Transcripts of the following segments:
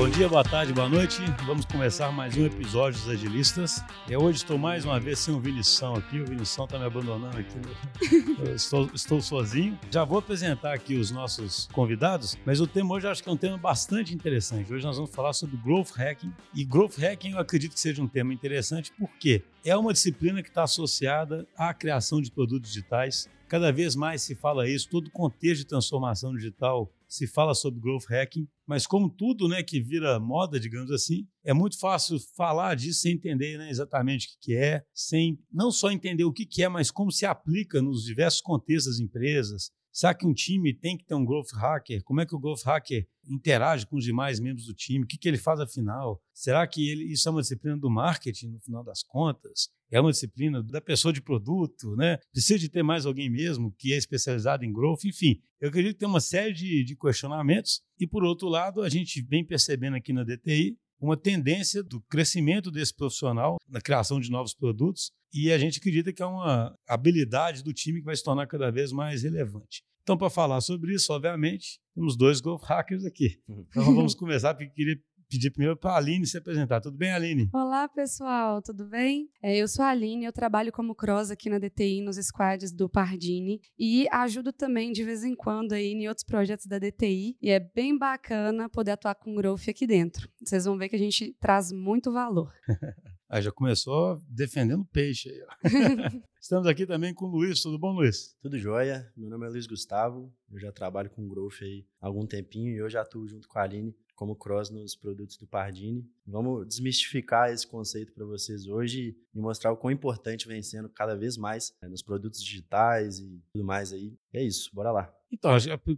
Bom dia, boa tarde, boa noite. Vamos começar mais um episódio dos Agilistas. E hoje estou mais uma vez sem o Vinição aqui. O Vinição está me abandonando aqui. Eu estou, estou sozinho. Já vou apresentar aqui os nossos convidados, mas o tema hoje eu acho que é um tema bastante interessante. Hoje nós vamos falar sobre Growth Hacking. E Growth Hacking eu acredito que seja um tema interessante porque é uma disciplina que está associada à criação de produtos digitais. Cada vez mais se fala isso, todo o contexto de transformação digital se fala sobre growth hacking, mas como tudo né, que vira moda, digamos assim, é muito fácil falar disso sem entender né, exatamente o que é, sem não só entender o que é, mas como se aplica nos diversos contextos das empresas. Será que um time tem que ter um growth hacker? Como é que o growth hacker interage com os demais membros do time? O que, que ele faz afinal? Será que ele, isso é uma disciplina do marketing no final das contas? É uma disciplina da pessoa de produto, né? Precisa de ter mais alguém mesmo que é especializado em growth, enfim. Eu acredito que tem uma série de, de questionamentos. E, por outro lado, a gente vem percebendo aqui na DTI uma tendência do crescimento desse profissional na criação de novos produtos e a gente acredita que é uma habilidade do time que vai se tornar cada vez mais relevante. Então, para falar sobre isso, obviamente, temos dois Growth Hackers aqui. Uhum. Então, vamos começar, porque queria pedir primeiro para a Aline se apresentar. Tudo bem, Aline? Olá, pessoal, tudo bem? É, eu sou a Aline, eu trabalho como cross aqui na DTI, nos squads do Pardini, e ajudo também de vez em quando aí em outros projetos da DTI, e é bem bacana poder atuar com growth aqui dentro. Vocês vão ver que a gente traz muito valor. Aí já começou defendendo peixe aí. Estamos aqui também com o Luiz. Tudo bom, Luiz? Tudo jóia. Meu nome é Luiz Gustavo. Eu já trabalho com growth aí há algum tempinho e eu já atuo junto com a Aline como cross nos produtos do Pardini. Vamos desmistificar esse conceito para vocês hoje e mostrar o quão importante vem sendo cada vez mais né, nos produtos digitais e tudo mais aí. É isso, bora lá. Então,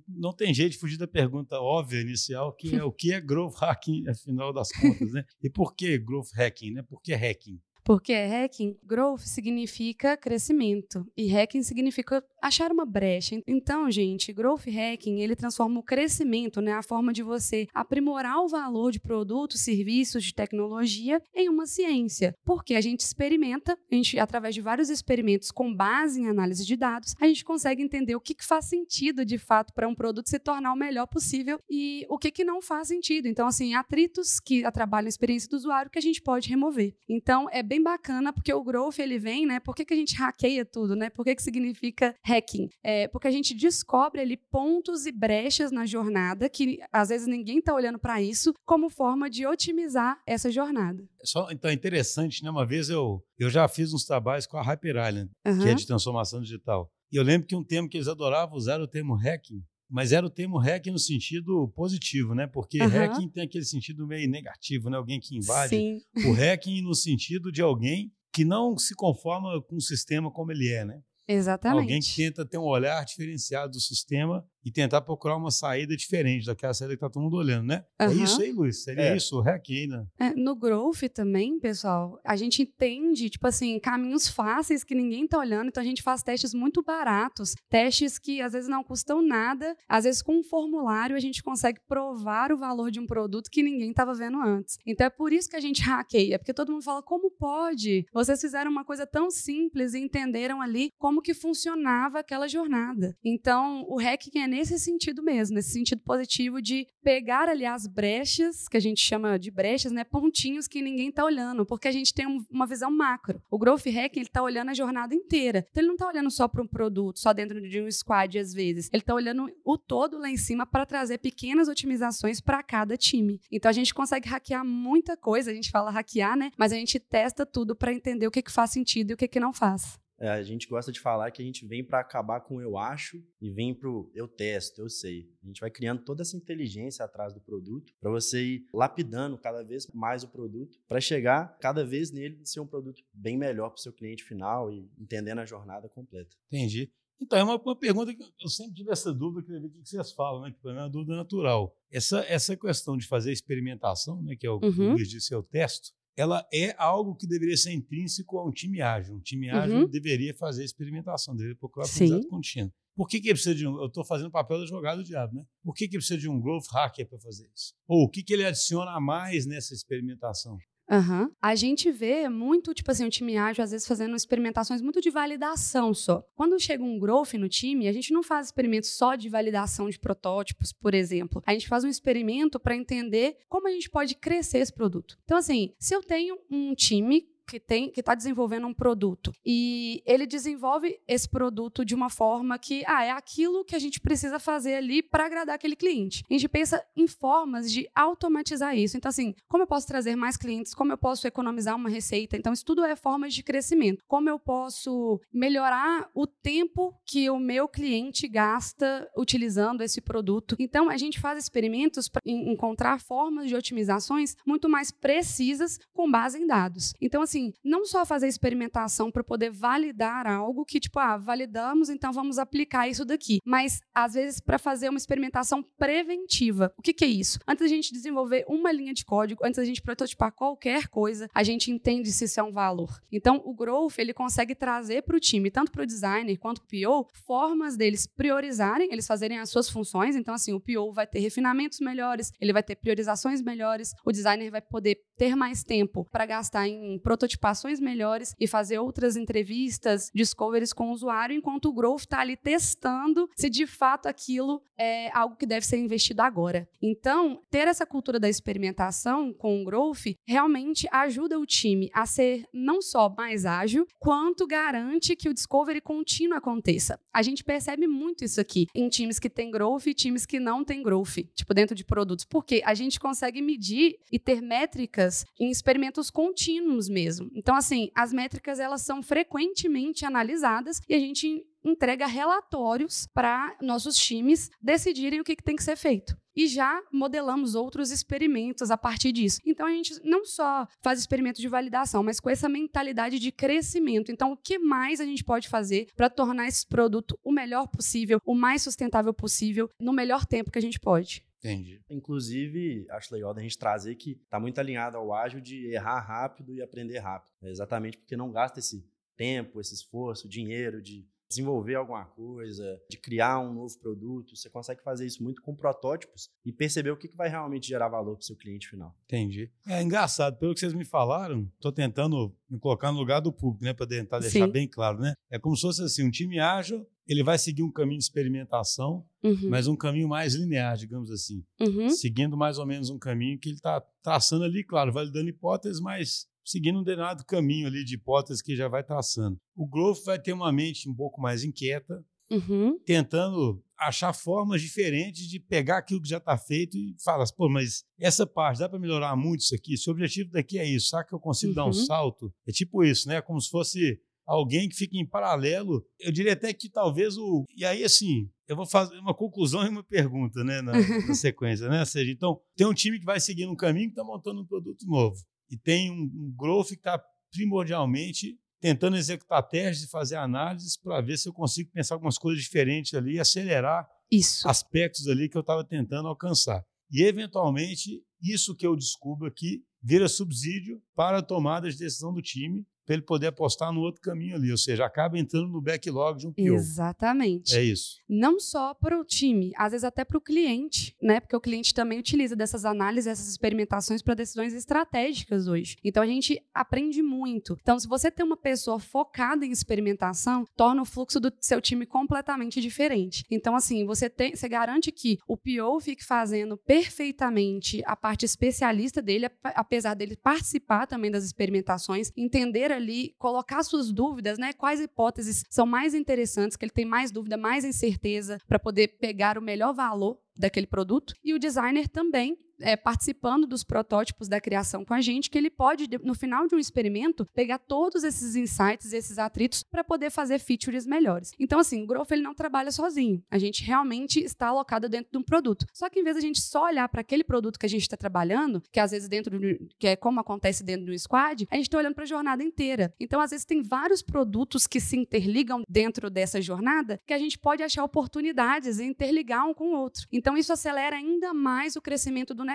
não tem jeito de fugir da pergunta óbvia inicial, que é o que é growth hacking, afinal das contas, né? E por que growth hacking, né? Por que hacking? Porque hacking, growth significa crescimento e hacking significa achar uma brecha. Então, gente, growth hacking, ele transforma o crescimento, né, a forma de você aprimorar o valor de produtos, serviços, de tecnologia em uma ciência. Porque a gente experimenta, a gente através de vários experimentos com base em análise de dados, a gente consegue entender o que, que faz sentido de fato para um produto se tornar o melhor possível e o que que não faz sentido. Então, assim, atritos que atrapalham a experiência do usuário que a gente pode remover. Então, é bem bacana porque o growth ele vem, né? Por que, que a gente hackeia tudo, né? Por que, que significa hacking? É porque a gente descobre ali pontos e brechas na jornada que às vezes ninguém está olhando para isso como forma de otimizar essa jornada. Só, então é interessante, né? Uma vez eu, eu já fiz uns trabalhos com a Hyper Island, uhum. que é de transformação digital. E eu lembro que um termo que eles adoravam usar era o termo hacking mas era o termo hacking no sentido positivo, né? Porque uhum. hacking tem aquele sentido meio negativo, né? Alguém que invade. Sim. O hacking no sentido de alguém que não se conforma com o sistema como ele é, né? Exatamente. Alguém que tenta ter um olhar diferenciado do sistema e tentar procurar uma saída diferente daquela saída que está todo mundo olhando, né? Uhum. É isso aí, Luiz? Seria é. isso, o hack né? É, no growth também, pessoal, a gente entende, tipo assim, caminhos fáceis que ninguém está olhando, então a gente faz testes muito baratos, testes que às vezes não custam nada, às vezes com um formulário a gente consegue provar o valor de um produto que ninguém estava vendo antes. Então é por isso que a gente hackeia, porque todo mundo fala, como pode? Vocês fizeram uma coisa tão simples e entenderam ali como que funcionava aquela jornada. Então, o hacking é nesse sentido mesmo, nesse sentido positivo de pegar ali as brechas, que a gente chama de brechas, né, pontinhos que ninguém está olhando, porque a gente tem um, uma visão macro. O growth hacking, ele está olhando a jornada inteira. Então ele não está olhando só para um produto, só dentro de um squad às vezes. Ele está olhando o todo lá em cima para trazer pequenas otimizações para cada time. Então a gente consegue hackear muita coisa, a gente fala hackear, né? Mas a gente testa tudo para entender o que, que faz sentido e o que, que não faz. É, a gente gosta de falar que a gente vem para acabar com o eu acho e vem para o eu testo, eu sei. A gente vai criando toda essa inteligência atrás do produto para você ir lapidando cada vez mais o produto para chegar cada vez nele ser um produto bem melhor para o seu cliente final e entendendo a jornada completa. Entendi. Então, é uma, uma, pergunta que eu sempre tive essa dúvida, queria ver o que vocês falam, né? Que para mim é uma dúvida natural. Essa, essa questão de fazer experimentação, né? Que é o que uhum. o Luiz disse, é o testo ela é algo que deveria ser intrínseco a um time ágil. Um time ágil uhum. deveria fazer experimentação, deveria procurar aprendizado contínuo. Por que, que precisa de um. Eu estou fazendo o papel da jogada do diabo, né? Por que, que precisa de um growth hacker para fazer isso? Ou o que, que ele adiciona a mais nessa experimentação? Uhum. A gente vê muito, tipo assim, o time ágil, às vezes, fazendo experimentações muito de validação só. Quando chega um growth no time, a gente não faz experimentos só de validação de protótipos, por exemplo. A gente faz um experimento para entender como a gente pode crescer esse produto. Então, assim, se eu tenho um time que tem que está desenvolvendo um produto e ele desenvolve esse produto de uma forma que ah, é aquilo que a gente precisa fazer ali para agradar aquele cliente. A gente pensa em formas de automatizar isso. Então, assim, como eu posso trazer mais clientes, como eu posso economizar uma receita. Então, isso tudo é formas de crescimento. Como eu posso melhorar o tempo que o meu cliente gasta utilizando esse produto. Então, a gente faz experimentos para encontrar formas de otimizações muito mais precisas com base em dados. Então, assim, assim, não só fazer experimentação para poder validar algo que, tipo, ah, validamos, então vamos aplicar isso daqui. Mas, às vezes, para fazer uma experimentação preventiva. O que, que é isso? Antes da gente desenvolver uma linha de código, antes da gente prototipar qualquer coisa, a gente entende se isso é um valor. Então, o Growth, ele consegue trazer para o time, tanto para o designer quanto para o PO, formas deles priorizarem, eles fazerem as suas funções. Então, assim, o PO vai ter refinamentos melhores, ele vai ter priorizações melhores, o designer vai poder ter mais tempo para gastar em prototipação prototipações melhores e fazer outras entrevistas, discoveries com o usuário, enquanto o Growth está ali testando se de fato aquilo é algo que deve ser investido agora. Então, ter essa cultura da experimentação com o Growth realmente ajuda o time a ser não só mais ágil, quanto garante que o discovery contínuo aconteça. A gente percebe muito isso aqui em times que têm Growth e times que não têm Growth, tipo dentro de produtos, porque a gente consegue medir e ter métricas em experimentos contínuos mesmo mesmo. Então, assim, as métricas elas são frequentemente analisadas e a gente entrega relatórios para nossos times decidirem o que, que tem que ser feito e já modelamos outros experimentos a partir disso. Então a gente não só faz experimentos de validação, mas com essa mentalidade de crescimento. Então o que mais a gente pode fazer para tornar esse produto o melhor possível, o mais sustentável possível, no melhor tempo que a gente pode? Entendi. Inclusive, acho legal da gente trazer que está muito alinhado ao ágil de errar rápido e aprender rápido. É exatamente porque não gasta esse tempo, esse esforço, dinheiro de desenvolver alguma coisa, de criar um novo produto. Você consegue fazer isso muito com protótipos e perceber o que vai realmente gerar valor para o seu cliente final. Entendi. É engraçado, pelo que vocês me falaram, estou tentando me colocar no lugar do público, né, para tentar deixar Sim. bem claro, né? É como se fosse assim, um time ágil, ele vai seguir um caminho de experimentação, uhum. mas um caminho mais linear, digamos assim. Uhum. Seguindo mais ou menos um caminho que ele está traçando ali, claro, validando hipóteses, mas seguindo um determinado caminho ali de hipóteses que já vai traçando. O Growth vai ter uma mente um pouco mais inquieta, uhum. tentando achar formas diferentes de pegar aquilo que já está feito e falar, pô, mas essa parte dá para melhorar muito isso aqui? Se o objetivo daqui é isso, sabe que eu consigo uhum. dar um uhum. salto? É tipo isso, né? Como se fosse alguém que fica em paralelo. Eu diria até que talvez o. E aí, assim, eu vou fazer uma conclusão e uma pergunta, né, na, na sequência, né? Ou seja, então, tem um time que vai seguindo um caminho que está montando um produto novo e tem um, um growth que está primordialmente tentando executar testes e fazer análises para ver se eu consigo pensar algumas coisas diferentes ali e acelerar isso. aspectos ali que eu estava tentando alcançar. E, eventualmente, isso que eu descubro aqui vira subsídio para a tomada de decisão do time para ele poder apostar no outro caminho ali, ou seja, acaba entrando no backlog de um PO. Exatamente. É isso. Não só para o time, às vezes até para o cliente, né? Porque o cliente também utiliza dessas análises, essas experimentações para decisões estratégicas hoje. Então a gente aprende muito. Então, se você tem uma pessoa focada em experimentação, torna o fluxo do seu time completamente diferente. Então, assim, você tem, você garante que o PO fique fazendo perfeitamente a parte especialista dele, apesar dele participar também das experimentações, entender ali, colocar suas dúvidas, né? Quais hipóteses são mais interessantes, que ele tem mais dúvida, mais incerteza, para poder pegar o melhor valor daquele produto. E o designer também é, participando dos protótipos da criação com a gente, que ele pode, no final de um experimento, pegar todos esses insights, esses atritos, para poder fazer features melhores. Então, assim, o Growth ele não trabalha sozinho. A gente realmente está alocado dentro de um produto. Só que em vez de a gente só olhar para aquele produto que a gente está trabalhando, que às vezes dentro que é como acontece dentro do squad, a gente está olhando para a jornada inteira. Então, às vezes, tem vários produtos que se interligam dentro dessa jornada que a gente pode achar oportunidades em interligar um com o outro. Então, isso acelera ainda mais o crescimento do negócio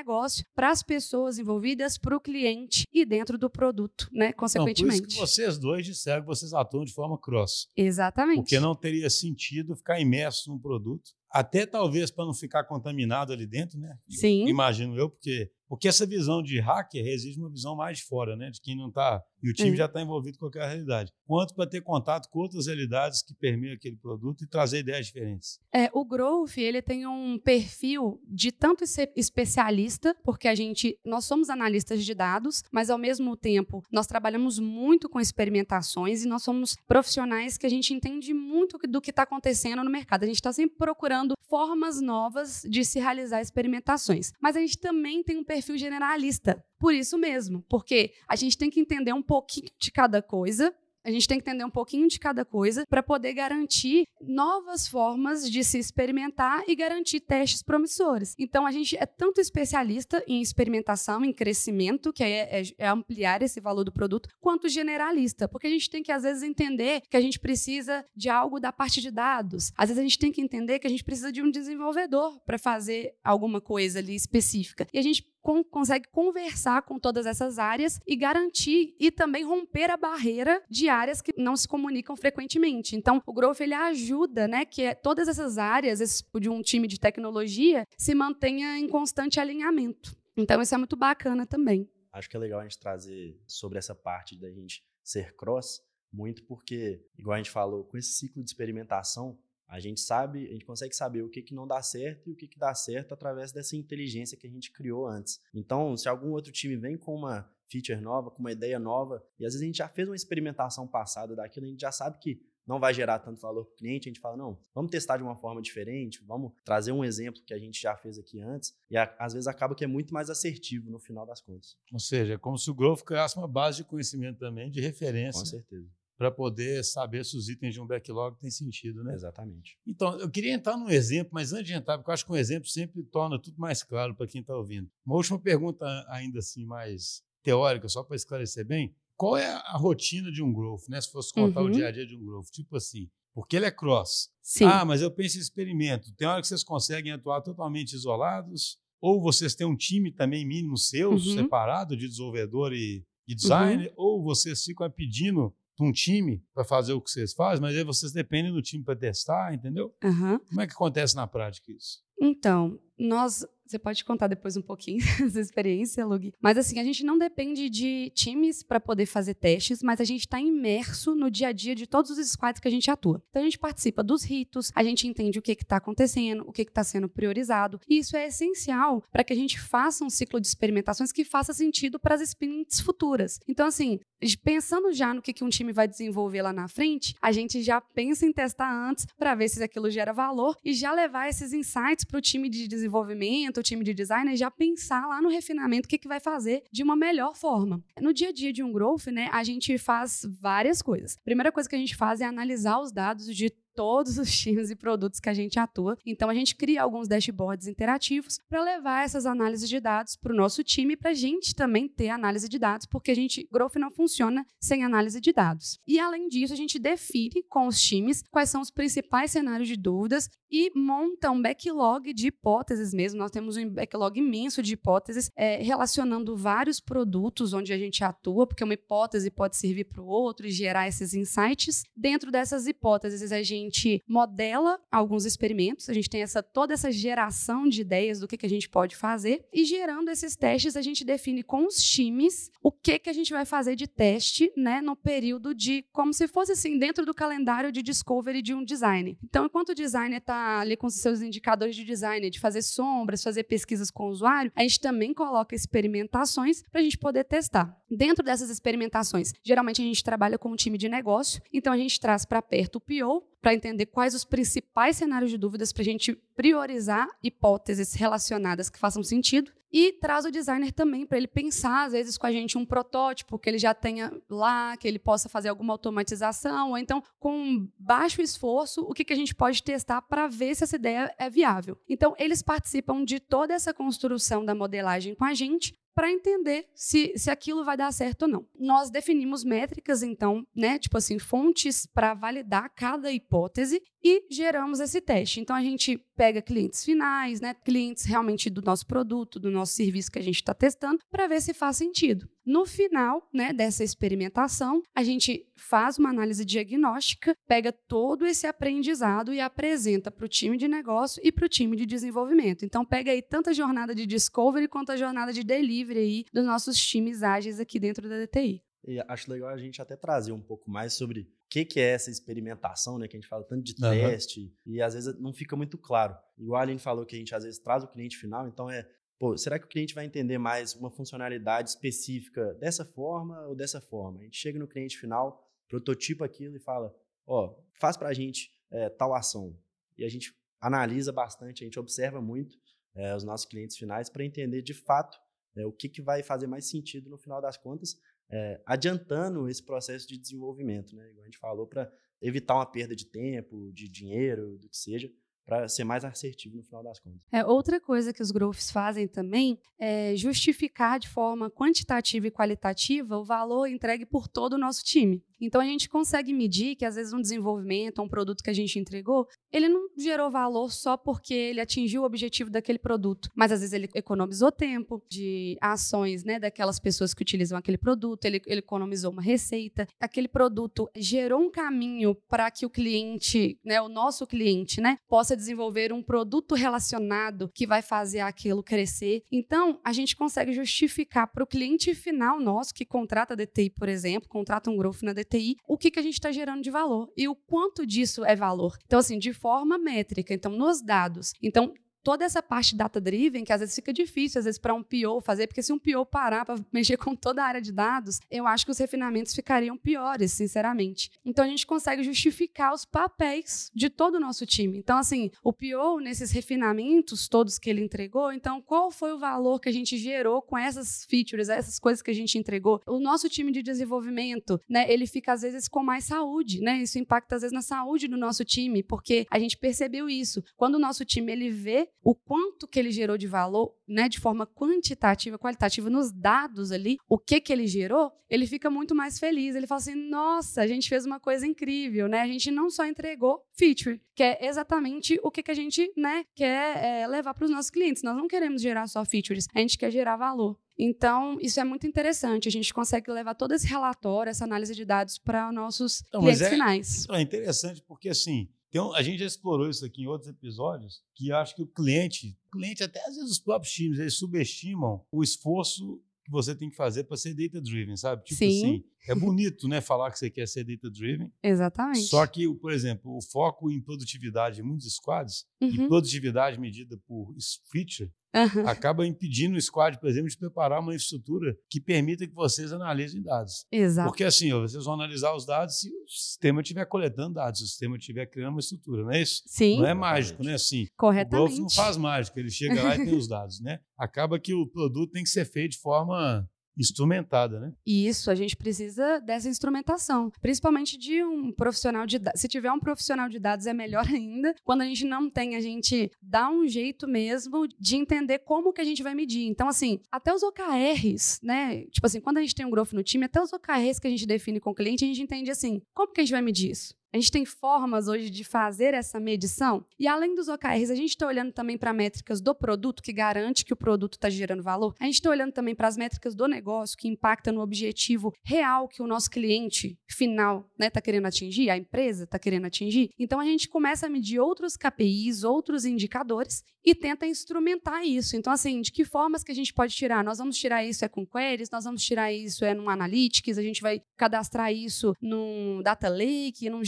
para as pessoas envolvidas, para o cliente e dentro do produto, né? Consequentemente. Então, por isso que vocês dois disseram que vocês atuam de forma cross. Exatamente. Porque não teria sentido ficar imerso num produto até talvez para não ficar contaminado ali dentro, né? Sim. Imagino eu, porque Porque essa visão de hacker exige uma visão mais de fora, né? De quem não está. E o time já está envolvido com aquela realidade. Quanto para ter contato com outras realidades que permeiam aquele produto e trazer ideias diferentes. É, o Growth, ele tem um perfil de tanto ser especialista, porque a gente, nós somos analistas de dados, mas ao mesmo tempo nós trabalhamos muito com experimentações e nós somos profissionais que a gente entende muito do que está acontecendo no mercado. A gente está sempre procurando formas novas de se realizar experimentações. Mas a gente também tem um perfil generalista. Por isso mesmo, porque a gente tem que entender um pouquinho de cada coisa a gente tem que entender um pouquinho de cada coisa para poder garantir novas formas de se experimentar e garantir testes promissores. Então, a gente é tanto especialista em experimentação, em crescimento, que é, é, é ampliar esse valor do produto, quanto generalista, porque a gente tem que, às vezes, entender que a gente precisa de algo da parte de dados. Às vezes, a gente tem que entender que a gente precisa de um desenvolvedor para fazer alguma coisa ali específica. E a gente com, consegue conversar com todas essas áreas e garantir e também romper a barreira de áreas que não se comunicam frequentemente. Então, o Growth ele ajuda, né, que é, todas essas áreas esse, de um time de tecnologia se mantenha em constante alinhamento. Então, isso é muito bacana também. Acho que é legal a gente trazer sobre essa parte da gente ser cross, muito porque, igual a gente falou, com esse ciclo de experimentação, a gente sabe, a gente consegue saber o que, que não dá certo e o que, que dá certo através dessa inteligência que a gente criou antes. Então, se algum outro time vem com uma feature nova, com uma ideia nova, e às vezes a gente já fez uma experimentação passada daquilo, a gente já sabe que não vai gerar tanto valor para o cliente, a gente fala, não, vamos testar de uma forma diferente, vamos trazer um exemplo que a gente já fez aqui antes, e a, às vezes acaba que é muito mais assertivo no final das contas. Ou seja, é como se o Growth criasse uma base de conhecimento também, de referência. Com certeza para poder saber se os itens de um backlog têm sentido, né? Exatamente. Então, eu queria entrar num exemplo, mas antes de entrar, porque eu acho que um exemplo sempre torna tudo mais claro para quem está ouvindo. Uma última pergunta, ainda assim, mais teórica, só para esclarecer bem. Qual é a rotina de um growth, né? Se fosse contar uhum. o dia a dia de um growth, tipo assim, porque ele é cross. Sim. Ah, mas eu penso em experimento. Tem hora que vocês conseguem atuar totalmente isolados, ou vocês têm um time também mínimo seu, uhum. separado de desenvolvedor e, e designer, uhum. ou vocês ficam pedindo um time para fazer o que vocês fazem, mas aí vocês dependem do time para testar, entendeu? Uhum. Como é que acontece na prática isso? Então, nós você pode contar depois um pouquinho dessa experiência, Lug. Mas assim, a gente não depende de times para poder fazer testes, mas a gente está imerso no dia a dia de todos os squads que a gente atua. Então a gente participa dos ritos, a gente entende o que está acontecendo, o que está sendo priorizado. E isso é essencial para que a gente faça um ciclo de experimentações que faça sentido para as sprints futuras. Então, assim, pensando já no que, que um time vai desenvolver lá na frente, a gente já pensa em testar antes para ver se aquilo gera valor e já levar esses insights para o time de desenvolvimento o time de design é já pensar lá no refinamento o que, que vai fazer de uma melhor forma. No dia a dia de um growth, né, a gente faz várias coisas. A primeira coisa que a gente faz é analisar os dados de todos os times e produtos que a gente atua. Então, a gente cria alguns dashboards interativos para levar essas análises de dados para o nosso time, para a gente também ter análise de dados, porque a gente, Growth não funciona sem análise de dados. E, além disso, a gente define com os times quais são os principais cenários de dúvidas e monta um backlog de hipóteses mesmo. Nós temos um backlog imenso de hipóteses é, relacionando vários produtos onde a gente atua, porque uma hipótese pode servir para o outro e gerar esses insights. Dentro dessas hipóteses, a gente gente modela alguns experimentos, a gente tem essa toda essa geração de ideias do que, que a gente pode fazer e gerando esses testes a gente define com os times o que que a gente vai fazer de teste, né, no período de como se fosse assim dentro do calendário de discovery de um design. Então, enquanto o designer está ali com seus indicadores de design, de fazer sombras, fazer pesquisas com o usuário, a gente também coloca experimentações para a gente poder testar. Dentro dessas experimentações, geralmente a gente trabalha com um time de negócio, então a gente traz para perto o PO para entender quais os principais cenários de dúvidas para a gente priorizar hipóteses relacionadas que façam sentido e traz o designer também para ele pensar, às vezes, com a gente um protótipo que ele já tenha lá, que ele possa fazer alguma automatização, ou então, com baixo esforço, o que, que a gente pode testar para ver se essa ideia é viável. Então, eles participam de toda essa construção da modelagem com a gente para entender se, se aquilo vai dar certo ou não. Nós definimos métricas, então, né, tipo assim, fontes para validar cada hipótese e geramos esse teste. Então a gente pega clientes finais, né, clientes realmente do nosso produto, do nosso serviço que a gente está testando, para ver se faz sentido. No final, né, dessa experimentação, a gente faz uma análise diagnóstica, pega todo esse aprendizado e apresenta para o time de negócio e para o time de desenvolvimento. Então pega aí tanto a jornada de discovery quanto a jornada de delivery aí dos nossos times ágeis aqui dentro da DTI. E acho legal a gente até trazer um pouco mais sobre o que, que é essa experimentação, né? Que a gente fala tanto de uhum. teste e às vezes não fica muito claro. Igual a Aline falou que a gente às vezes traz o cliente final, então é, pô, será que o cliente vai entender mais uma funcionalidade específica dessa forma ou dessa forma? A gente chega no cliente final, prototipa aquilo e fala, ó, oh, faz pra gente é, tal ação. E a gente analisa bastante, a gente observa muito é, os nossos clientes finais para entender de fato é, o que, que vai fazer mais sentido no final das contas, é, adiantando esse processo de desenvolvimento, né? Igual a gente falou, para evitar uma perda de tempo, de dinheiro, do que seja, para ser mais assertivo no final das contas. É, outra coisa que os growths fazem também é justificar de forma quantitativa e qualitativa o valor entregue por todo o nosso time. Então a gente consegue medir que às vezes um desenvolvimento, um produto que a gente entregou, ele não gerou valor só porque ele atingiu o objetivo daquele produto, mas às vezes ele economizou tempo de ações, né, daquelas pessoas que utilizam aquele produto, ele, ele economizou uma receita, aquele produto gerou um caminho para que o cliente, né, o nosso cliente, né, possa desenvolver um produto relacionado que vai fazer aquilo crescer. Então a gente consegue justificar para o cliente final nosso que contrata a DTI, por exemplo, contrata um growth na DTI O que, que a gente está gerando de valor e o quanto disso é valor. Então, assim, de forma métrica, então, nos dados. Então, toda essa parte data-driven, que às vezes fica difícil, às vezes, para um PO fazer, porque se um PO parar para mexer com toda a área de dados, eu acho que os refinamentos ficariam piores, sinceramente. Então, a gente consegue justificar os papéis de todo o nosso time. Então, assim, o PO, nesses refinamentos todos que ele entregou, então, qual foi o valor que a gente gerou com essas features, essas coisas que a gente entregou? O nosso time de desenvolvimento, né, ele fica, às vezes, com mais saúde, né? Isso impacta, às vezes, na saúde do nosso time, porque a gente percebeu isso. Quando o nosso time, ele vê o quanto que ele gerou de valor, né, de forma quantitativa, qualitativa, nos dados ali, o que que ele gerou, ele fica muito mais feliz. Ele fala assim: nossa, a gente fez uma coisa incrível, né? A gente não só entregou feature, que é exatamente o que, que a gente né, quer é, levar para os nossos clientes. Nós não queremos gerar só features, a gente quer gerar valor. Então, isso é muito interessante. A gente consegue levar todo esse relatório, essa análise de dados para nossos não, clientes é, finais. É interessante porque, assim, então, a gente já explorou isso aqui em outros episódios, que acho que o cliente, o cliente até às vezes os próprios times, eles subestimam o esforço que você tem que fazer para ser data driven, sabe? Tipo Sim. assim, é bonito, né, falar que você quer ser data driven. Exatamente. Só que, por exemplo, o foco em produtividade em muitos squads uhum. e produtividade medida por feature Uhum. acaba impedindo o squad, por exemplo, de preparar uma infraestrutura que permita que vocês analisem dados. Exato. Porque assim, ó, vocês vão analisar os dados se o sistema estiver coletando dados, se o sistema estiver criando uma estrutura, não é isso? Sim. Não é mágico, né? Assim, Corretamente. O Golf não faz mágica, ele chega lá e tem os dados, né? Acaba que o produto tem que ser feito de forma instrumentada, né? Isso, a gente precisa dessa instrumentação, principalmente de um profissional de dados. Se tiver um profissional de dados é melhor ainda. Quando a gente não tem, a gente dá um jeito mesmo de entender como que a gente vai medir. Então, assim, até os OKRs, né? Tipo assim, quando a gente tem um growth no time, até os OKRs que a gente define com o cliente, a gente entende assim, como que a gente vai medir isso? A gente tem formas hoje de fazer essa medição. E além dos OKRs, a gente está olhando também para métricas do produto, que garante que o produto está gerando valor. A gente está olhando também para as métricas do negócio, que impactam no objetivo real que o nosso cliente final está né, tá querendo atingir, a empresa está querendo atingir. Então a gente começa a medir outros KPIs, outros indicadores e tenta instrumentar isso. Então, assim, de que formas que a gente pode tirar? Nós vamos tirar isso é com queries, nós vamos tirar isso é num Analytics, a gente vai cadastrar isso num Data Lake, num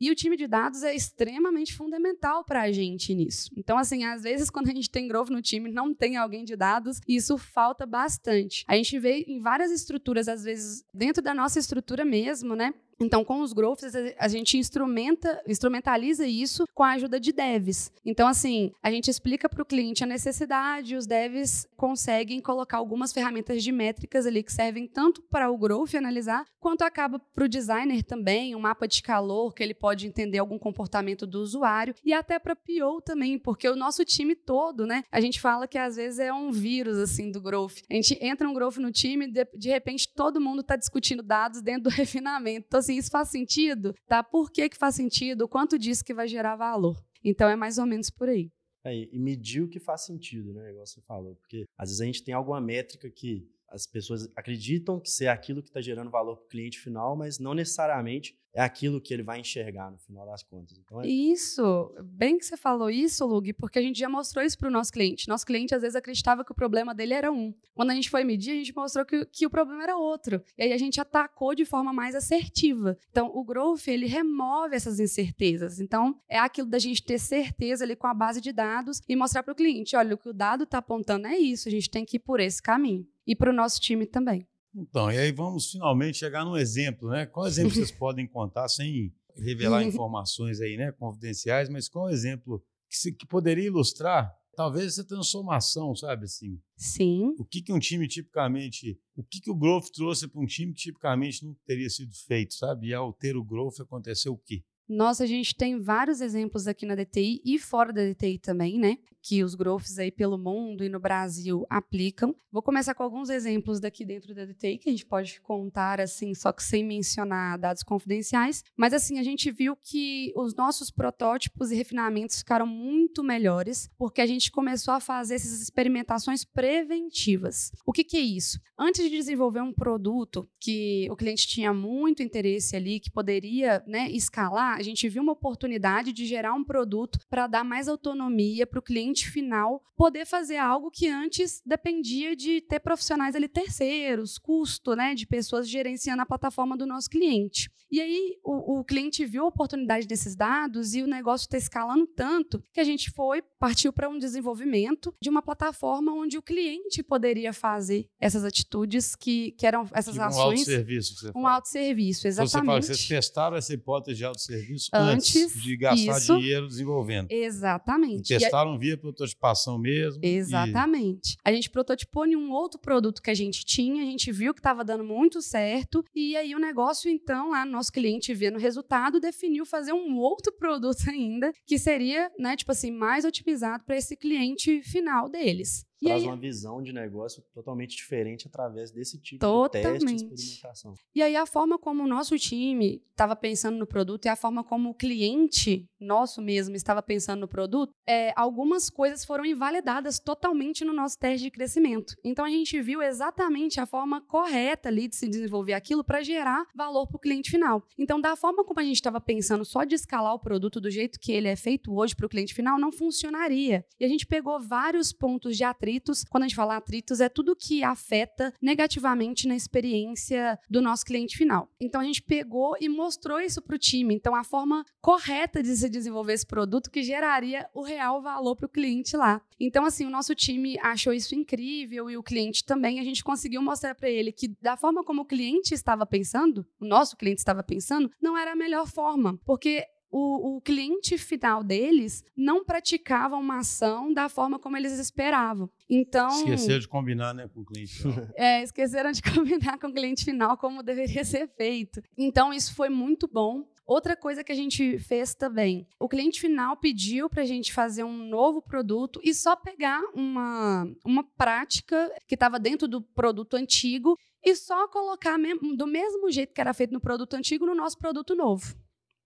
E o time de dados é extremamente fundamental para a gente nisso. Então, assim, às vezes, quando a gente tem growth no time, não tem alguém de dados, isso falta bastante. A gente vê em várias estruturas, às vezes, dentro da nossa estrutura mesmo, né? Então, com os growths, a gente instrumenta, instrumentaliza isso com a ajuda de devs. Então, assim, a gente explica para o cliente a necessidade, os devs conseguem colocar algumas ferramentas de métricas ali que servem tanto para o growth analisar, quanto acaba para o designer também, um mapa de calor que ele pode entender algum comportamento do usuário e até para PO também, porque o nosso time todo, né? A gente fala que às vezes é um vírus assim do growth. A gente entra um growth no time, de, de repente todo mundo está discutindo dados dentro do refinamento. Então, assim, isso faz sentido? Tá? Por que, que faz sentido? Quanto disso que vai gerar valor? Então é mais ou menos por aí. É, e medir o que faz sentido, né? Igual você falou. Porque às vezes a gente tem alguma métrica que as pessoas acreditam que ser aquilo que está gerando valor para o cliente final, mas não necessariamente é aquilo que ele vai enxergar no final das contas. Então, é... Isso, bem que você falou isso, Lug, porque a gente já mostrou isso para o nosso cliente. Nosso cliente às vezes acreditava que o problema dele era um. Quando a gente foi medir, a gente mostrou que, que o problema era outro. E aí a gente atacou de forma mais assertiva. Então, o growth, ele remove essas incertezas. Então, é aquilo da gente ter certeza ali com a base de dados e mostrar para o cliente, olha, o que o dado está apontando é isso, a gente tem que ir por esse caminho. E para o nosso time também. Então, e aí vamos finalmente chegar num exemplo, né? Qual exemplo vocês podem contar sem revelar informações aí, né, confidenciais, mas qual exemplo que, se, que poderia ilustrar talvez essa transformação, sabe assim? Sim. O que, que um time tipicamente, o que, que o growth trouxe para um time que tipicamente não teria sido feito, sabe? E ao ter o growth aconteceu o quê? Nossa, a gente tem vários exemplos aqui na DTI e fora da DTI também, né? Que os growths aí pelo mundo e no Brasil aplicam. Vou começar com alguns exemplos daqui dentro da DTI que a gente pode contar assim, só que sem mencionar dados confidenciais. Mas assim, a gente viu que os nossos protótipos e refinamentos ficaram muito melhores porque a gente começou a fazer essas experimentações preventivas. O que, que é isso? Antes de desenvolver um produto que o cliente tinha muito interesse ali, que poderia né, escalar, a gente viu uma oportunidade de gerar um produto para dar mais autonomia para o cliente final poder fazer algo que antes dependia de ter profissionais ali terceiros, custo né, de pessoas gerenciando a plataforma do nosso cliente. E aí o, o cliente viu a oportunidade desses dados e o negócio está escalando tanto que a gente foi, partiu para um desenvolvimento de uma plataforma onde o cliente poderia fazer essas atitudes que, que eram essas tipo ações. Um autosserviço. Um autosserviço, exatamente. Então você fala, vocês testaram essa hipótese de autosserviço serviço antes, antes de gastar isso, dinheiro desenvolvendo. Exatamente. E testaram e, via prototipação mesmo. Exatamente. E... A gente prototipou em um outro produto que a gente tinha, a gente viu que estava dando muito certo, e aí o negócio, então, lá, nosso cliente vendo o resultado, definiu fazer um outro produto ainda, que seria, né, tipo assim, mais otimizado para esse cliente final deles traz aí, uma visão de negócio totalmente diferente através desse tipo totalmente. de teste e experimentação. E aí a forma como o nosso time estava pensando no produto e a forma como o cliente nosso mesmo estava pensando no produto, é, algumas coisas foram invalidadas totalmente no nosso teste de crescimento. Então a gente viu exatamente a forma correta ali de se desenvolver aquilo para gerar valor para o cliente final. Então da forma como a gente estava pensando só de escalar o produto do jeito que ele é feito hoje para o cliente final, não funcionaria. E a gente pegou vários pontos de atritos atritos. Quando a gente fala atritos, é tudo que afeta negativamente na experiência do nosso cliente final. Então a gente pegou e mostrou isso para o time. Então a forma correta de se desenvolver esse produto que geraria o real valor para o cliente lá. Então assim, o nosso time achou isso incrível e o cliente também. A gente conseguiu mostrar para ele que da forma como o cliente estava pensando, o nosso cliente estava pensando, não era a melhor forma, porque o, o, cliente final deles não praticava uma ação da forma como eles esperavam. Então. Esqueceram de combinar né, com o cliente final. é, esqueceram de combinar com o cliente final como deveria ser feito. Então, isso foi muito bom. Outra coisa que a gente fez também, o cliente final pediu para a gente fazer um novo produto e só pegar uma, uma prática que estava dentro do produto antigo e só colocar do mesmo jeito que era feito no produto antigo no nosso produto novo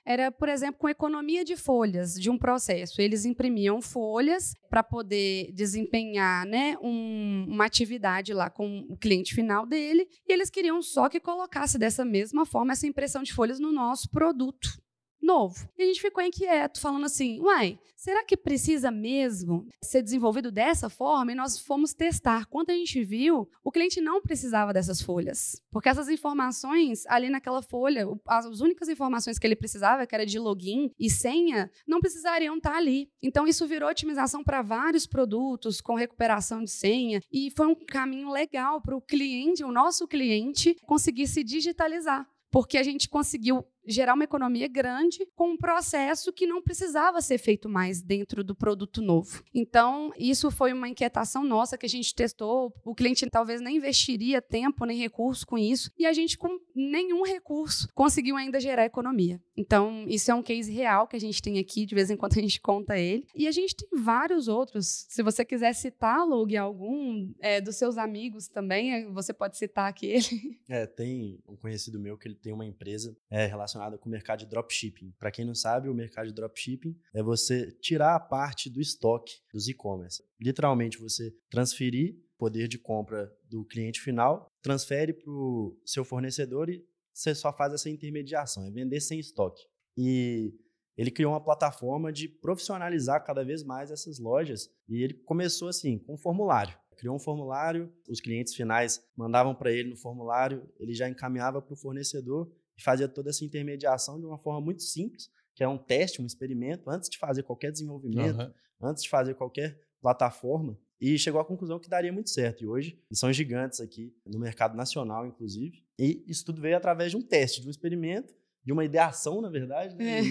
era, por exemplo, com economia de folhas de um processo. Eles imprimiam folhas para poder desempenhar né, um, uma atividade lá com o cliente final dele, e eles queriam só que colocasse dessa mesma forma essa impressão de folhas no nosso produto novo. E a gente ficou inquieto, falando assim: uai, será que precisa mesmo ser desenvolvido dessa forma? E nós fomos testar. Quando a gente viu, o cliente não precisava dessas folhas. Porque essas informações ali naquela folha, as únicas informações que ele precisava, que era de login e senha, não precisariam estar ali. Então isso virou otimização para vários produtos com recuperação de senha. E foi um caminho legal para o cliente, o nosso cliente, conseguir se digitalizar porque a gente conseguiu gerar uma economia grande com um processo que não precisava ser feito mais dentro do produto novo. Então, isso foi uma inquietação nossa que a gente testou. O cliente talvez nem investiria tempo nem recurso com isso, e a gente, com nenhum recurso, conseguiu ainda gerar economia. Então, isso é um case real que a gente tem aqui, de vez em quando a gente conta ele. E a gente tem vários outros. Se você quiser citar, Lug, algum é, dos seus amigos também, é, você pode citar aquele. É, tem um conhecido meu que ele tem uma empresa é, relacionada com o mercado de dropshipping. Para quem não sabe, o mercado de dropshipping é você tirar a parte do estoque dos e-commerce. Literalmente, você transferir poder de compra do cliente final, transfere para o seu fornecedor e você só faz essa intermediação, é vender sem estoque. E ele criou uma plataforma de profissionalizar cada vez mais essas lojas. E ele começou assim, com um formulário. Criou um formulário, os clientes finais mandavam para ele no formulário, ele já encaminhava para o fornecedor e fazia toda essa intermediação de uma forma muito simples, que é um teste, um experimento, antes de fazer qualquer desenvolvimento, uhum. antes de fazer qualquer plataforma. E chegou à conclusão que daria muito certo. E hoje eles são gigantes aqui no mercado nacional, inclusive. E isso tudo veio através de um teste, de um experimento, de uma ideação, na verdade. Né? É.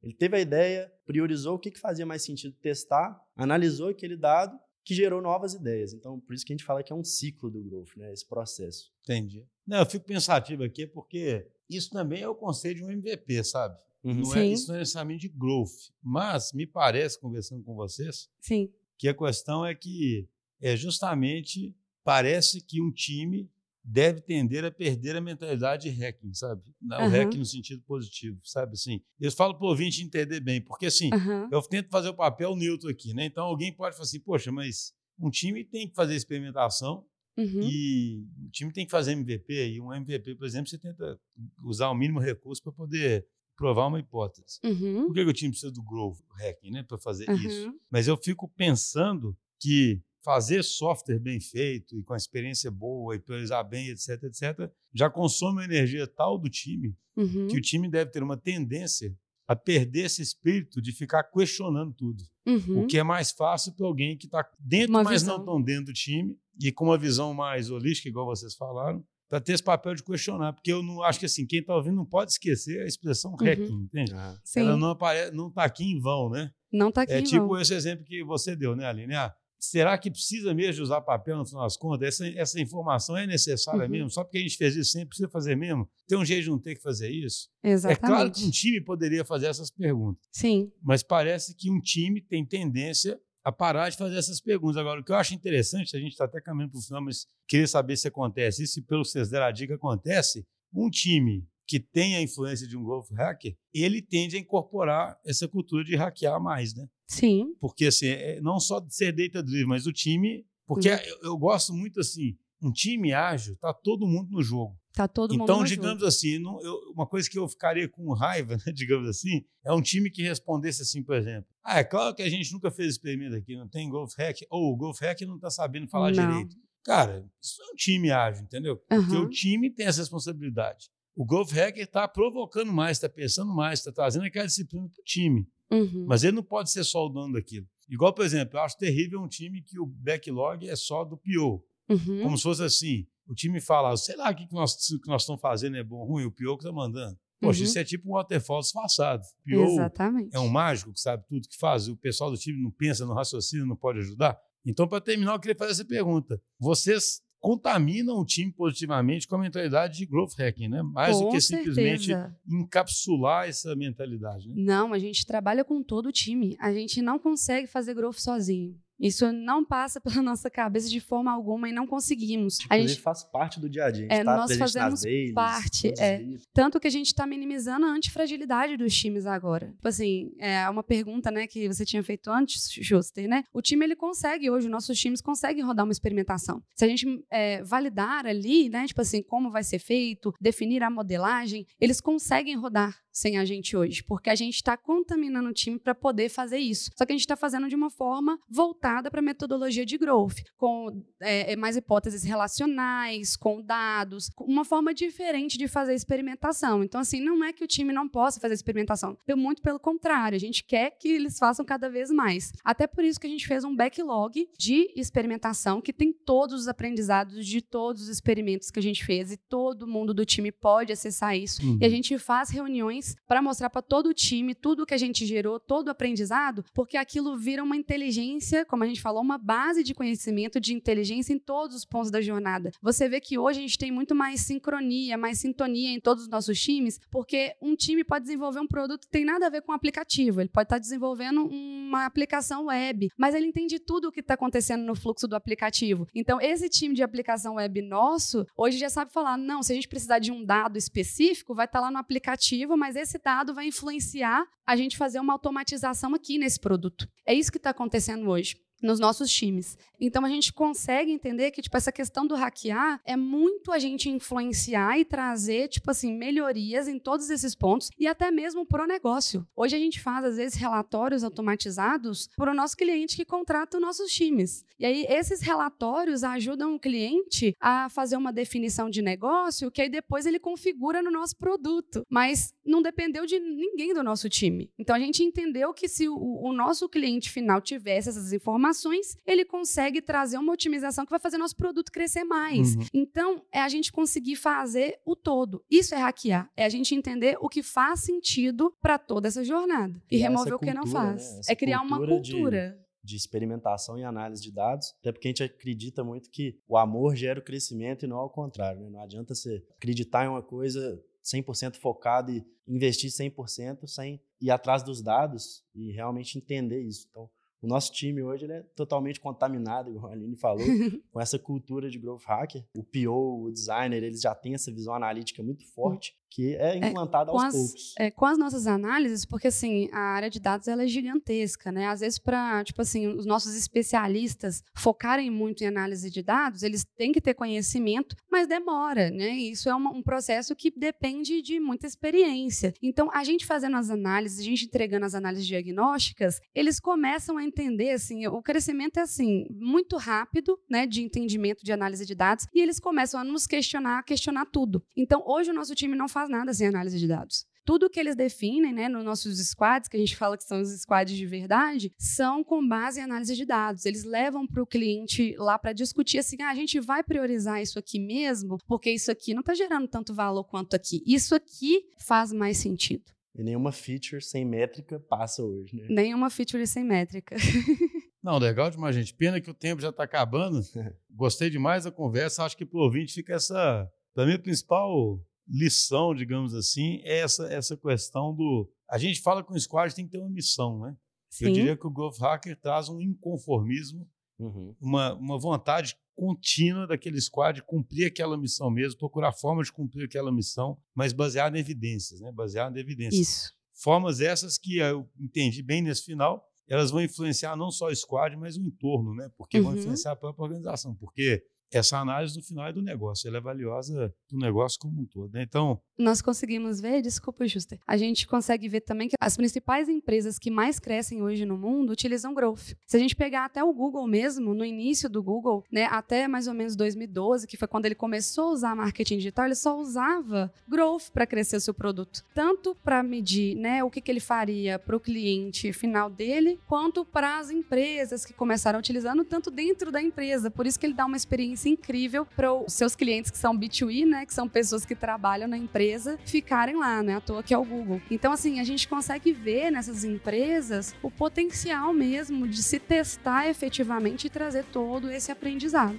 Ele teve a ideia, priorizou o que, que fazia mais sentido testar, analisou aquele dado, que gerou novas ideias. Então, por isso que a gente fala que é um ciclo do growth, né? esse processo. Entendi. Não, eu fico pensativo aqui porque isso também é o conceito de um MVP, sabe? Uhum. Não é, isso não é necessariamente de growth. Mas me parece, conversando com vocês, Sim. Que a questão é que é justamente parece que um time deve tender a perder a mentalidade de hacking, sabe? O uhum. hacking no sentido positivo, sabe? Assim, eu falo para o ouvinte entender bem, porque assim, uhum. eu tento fazer o papel neutro aqui, né? Então alguém pode falar assim, poxa, mas um time tem que fazer experimentação uhum. e o time tem que fazer MVP, e um MVP, por exemplo, você tenta usar o mínimo recurso para poder provar uma hipótese. Uhum. Por que, o time precisa do growth hacking, né, para fazer isso? Mas eu fico pensando que fazer software bem feito e com a experiência boa e priorizar bem, etc, etc, já consome uma energia tal do time uhum. que o time deve ter uma tendência a perder esse espírito de ficar questionando tudo. Uhum. O que é mais fácil para alguém que está dentro, uma mas visão. não tão dentro do time e com uma visão mais holística, igual vocês falaram, para ter esse papel de questionar, porque eu não acho que assim quem está ouvindo não pode esquecer a expressão uhum. hacking, entende? Ah. Ela não aparece, não está aqui em vão, né? Não está aqui é em tipo vão. esse exemplo que você deu, né, Aline? Ah, será que precisa mesmo de usar papel no final das contas? Essa, essa informação é necessária uhum. mesmo? Só porque a gente fez isso sempre, precisa fazer mesmo? Tem um jeito de não ter que fazer isso? Exatamente. É claro que um time poderia fazer essas perguntas. Sim. Mas parece que um time tem tendência a parar de fazer essas perguntas. Agora, o que eu acho interessante, a gente está até caminhando para o final, mas queria saber se acontece isso, e pelo que vocês deram a dica, acontece. Um time que tem a influência de um growth hacker, ele tende a incorporar essa cultura de hackear mais, né? Sim. Porque, assim, é não só de ser data-driven, mas o time... Porque uhum. eu, eu, gosto muito, assim, um time ágil, tá todo mundo no jogo. Tá todo então, mundo no digamos jogo. assim, não, eu, uma coisa que eu ficaria com raiva, né, digamos assim, é um time que respondesse assim, por exemplo, ah, é claro que a gente nunca fez experimento aqui, não tem Golf Hack, ou o Golf Hack não está sabendo falar não. direito. Cara, isso é um time ágil, entendeu? Porque uhum. o time tem essa responsabilidade. O Golf Hacker está provocando mais, está pensando mais, está trazendo aquela disciplina para o time. Uhum. Mas ele não pode ser só o dono daquilo. Igual, por exemplo, eu acho terrível um time que o backlog é só do PO. Uhum. Como se fosse assim, o time fala, sei lá o que, que, nós, que nós estamos fazendo é bom ou ruim, o PO que está mandando. Poxa, uhum. isso é tipo um waterfall disfarçado. PO Exatamente. é um mágico que sabe tudo que faz, o pessoal do time não pensa, não raciocina, não pode ajudar. Então, para terminar, eu queria fazer essa pergunta. Vocês contaminam o time positivamente com a mentalidade de growth hacking, né? Mais com do que certeza. simplesmente encapsular essa mentalidade. Né? Não, a gente trabalha com todo o time. A gente não consegue fazer growth sozinho. Isso não passa pela nossa cabeça de forma alguma e não conseguimos. Tipo, a gente faz parte do dia a dia. A é, tá nós fazemos vezes, parte. É, tanto que a gente está minimizando a antifragilidade dos times agora. Tipo assim, é uma pergunta né, que você tinha feito antes, Schuster, né? O time ele consegue hoje, nossos times conseguem rodar uma experimentação. Se a gente é, validar ali, né, tipo assim, como vai ser feito, definir a modelagem, eles conseguem rodar sem a gente hoje, porque a gente está contaminando o time para poder fazer isso. Só que a gente está fazendo de uma forma voltada voltada para metodologia de growth, com é, mais hipóteses relacionais, com dados, uma forma diferente de fazer experimentação. Então, assim, não é que o time não possa fazer experimentação, muito pelo contrário, a gente quer que eles façam cada vez mais. Até por isso que a gente fez um backlog de experimentação que tem todos os aprendizados de todos os experimentos que a gente fez e todo mundo do time pode acessar isso. Uhum. E a gente faz reuniões para mostrar para todo o time tudo que a gente gerou, todo o aprendizado, porque aquilo vira uma inteligência, como a gente falou, uma base de conhecimento de inteligência em todos os pontos da jornada. Você vê que hoje a gente tem muito mais sincronia, mais sintonia em todos os nossos times, porque um time pode desenvolver um produto que tem nada a ver com um aplicativo, ele pode estar desenvolvendo uma aplicação web, mas ele entende tudo o que está acontecendo no fluxo do aplicativo. Então, esse time de aplicação web nosso, hoje já sabe falar, não, se a gente precisar de um dado específico, vai estar lá no aplicativo, mas esse dado vai influenciar a gente fazer uma automatização aqui nesse produto. É isso que está acontecendo hoje nos nossos times. Então a gente consegue entender que tipo essa questão do hackear é muito a gente influenciar e trazer tipo assim melhorias em todos esses pontos e até mesmo para o negócio. Hoje a gente faz às vezes relatórios automatizados para o nosso cliente que contrata os nossos times. E aí esses relatórios ajudam o cliente a fazer uma definição de negócio que aí depois ele configura no nosso produto, mas não dependeu de ninguém do nosso time. Então a gente entendeu que se o, o nosso cliente final tivesse essas informações informações, ele consegue trazer uma otimização que vai fazer nosso produto crescer mais. Uhum. Então, é a gente conseguir fazer o todo. Isso é hackear. É a gente entender o que faz sentido para toda essa jornada e, e remover cultura, o que não faz. Né? É criar uma cultura. De de experimentação e análise de dados, até porque a gente acredita muito que o amor gera o crescimento e não ao contrário. Né? Não adianta você acreditar em uma coisa 100% focado e investir 100% sem ir atrás dos dados e realmente entender isso. Então, o nosso time hoje ele é totalmente contaminado, igual a Aline falou, com essa cultura de growth hacker. O PO, o designer, eles já têm essa visão analítica muito forte que é, é implantada é, aos as, poucos. É, com as nossas análises, porque assim, a área de dados ela é gigantesca, né? Às vezes para, tipo assim, os nossos especialistas focarem muito em análise de dados, eles têm que ter conhecimento, mas demora, né? Isso é uma, um processo que depende de muita experiência. Então, a gente fazendo as análises, a gente entregando as análises diagnósticas, eles começam a entender assim, o crescimento é assim, muito rápido, né, de entendimento de análise de dados, e eles começam a nos questionar, a questionar tudo. Então, hoje o nosso time não faz faz nada sem análise de dados. Tudo que eles definem, né, nos nossos squads, que a gente fala que são os squads de verdade, são com base em análise de dados. Eles levam para o cliente lá para discutir assim: ah, a gente vai priorizar isso aqui mesmo, porque isso aqui não está gerando tanto valor quanto aqui. Isso aqui faz mais sentido. E nenhuma feature sem métrica passa hoje, né? Nenhuma feature sem métrica. Não, legal demais, gente. Pena que o tempo já está acabando. Gostei demais da conversa. Acho que para o ouvinte fica essa. Para mim, a principal lição, digamos assim, é essa, essa questão do. A gente fala que o squad tem que ter uma missão, né? Sim. Eu diria que o Growth Hacker traz um inconformismo, uhum. uma, uma vontade contínua daquele squad cumprir aquela missão mesmo, procurar formas de cumprir aquela missão, mas baseada em evidências, né? Baseada em evidências. Isso. Formas essas que eu entendi bem nesse final, elas vão influenciar não só o squad, mas o entorno, né? Porque uhum. vão influenciar a própria organização. Porque essa análise no final é do negócio, ela é valiosa do negócio como um todo. Né? Então. Nós conseguimos ver, desculpa, Juster, a gente consegue ver também que as principais empresas que mais crescem hoje no mundo utilizam growth. Se a gente pegar até o Google mesmo, no início do Google, né, até mais ou menos 2012, que foi quando ele começou a usar marketing digital, ele só usava growth para crescer o seu produto. Tanto para medir né, o que, que ele faria para o cliente final dele, quanto para as empresas que começaram utilizando, tanto dentro da empresa. Por isso que ele dá uma experiência experiência incrível para os seus clientes que são B2E, né, que são pessoas que trabalham na empresa, ficarem lá, né, à toa que é o Google. Então, assim, a gente consegue ver nessas empresas o potencial mesmo de se testar efetivamente e trazer todo esse aprendizado.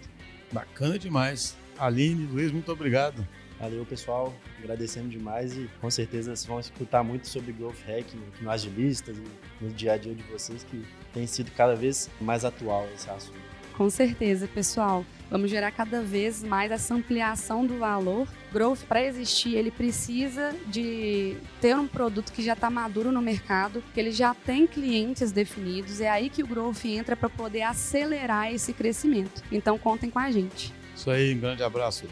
Bacana demais. Aline, Luiz, muito obrigado. Valeu, pessoal. Agradecendo demais e com certeza vocês vão escutar muito sobre Growth Hacking no Agilistas e no dia a dia de vocês, que tem sido cada vez mais atual esse assunto. Com certeza, pessoal. Vamos gerar cada vez mais essa ampliação do valor. Growth, para existir, ele precisa de ter um produto que já está maduro no mercado, que ele já tem clientes definidos. É aí que o Growth entra para poder acelerar esse crescimento. Então, contem com a gente. Isso aí, um grande abraço.